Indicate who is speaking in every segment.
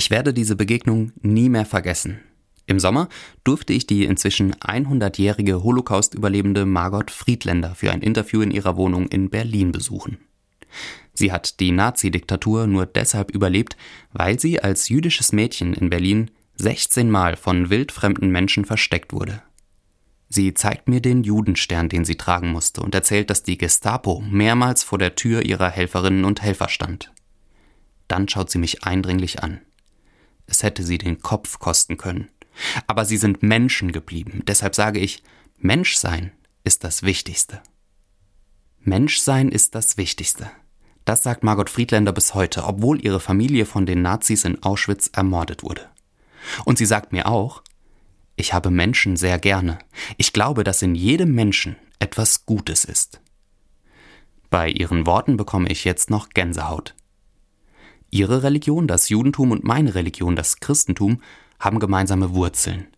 Speaker 1: Ich werde diese Begegnung nie mehr vergessen. Im Sommer durfte ich die inzwischen 100-jährige Holocaust-Überlebende Margot Friedländer für ein Interview in ihrer Wohnung in Berlin besuchen. Sie hat die Nazi-Diktatur nur deshalb überlebt, weil sie als jüdisches Mädchen in Berlin 16 Mal von wildfremden Menschen versteckt wurde. Sie zeigt mir den Judenstern, den sie tragen musste, und erzählt, dass die Gestapo mehrmals vor der Tür ihrer Helferinnen und Helfer stand. Dann schaut sie mich eindringlich an. Es hätte sie den Kopf kosten können. Aber sie sind Menschen geblieben. Deshalb sage ich, Menschsein ist das Wichtigste. Menschsein ist das Wichtigste. Das sagt Margot Friedländer bis heute, obwohl ihre Familie von den Nazis in Auschwitz ermordet wurde. Und sie sagt mir auch, ich habe Menschen sehr gerne. Ich glaube, dass in jedem Menschen etwas Gutes ist. Bei ihren Worten bekomme ich jetzt noch Gänsehaut. Ihre Religion, das Judentum und meine Religion, das Christentum, haben gemeinsame Wurzeln.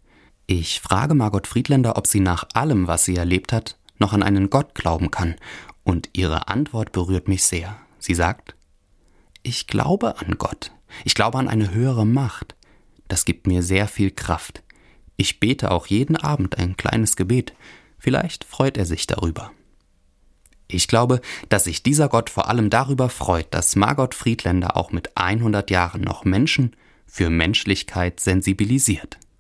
Speaker 1: Ich frage Margot Friedländer, ob sie nach allem, was sie erlebt hat, noch an einen Gott glauben kann, und ihre Antwort berührt mich sehr. Sie sagt, ich glaube an Gott, ich glaube an eine höhere Macht. Das gibt mir sehr viel Kraft. Ich bete auch jeden Abend ein kleines Gebet, vielleicht freut er sich darüber. Ich glaube, dass sich dieser Gott vor allem darüber freut, dass Margot Friedländer auch mit 100 Jahren noch Menschen für Menschlichkeit sensibilisiert.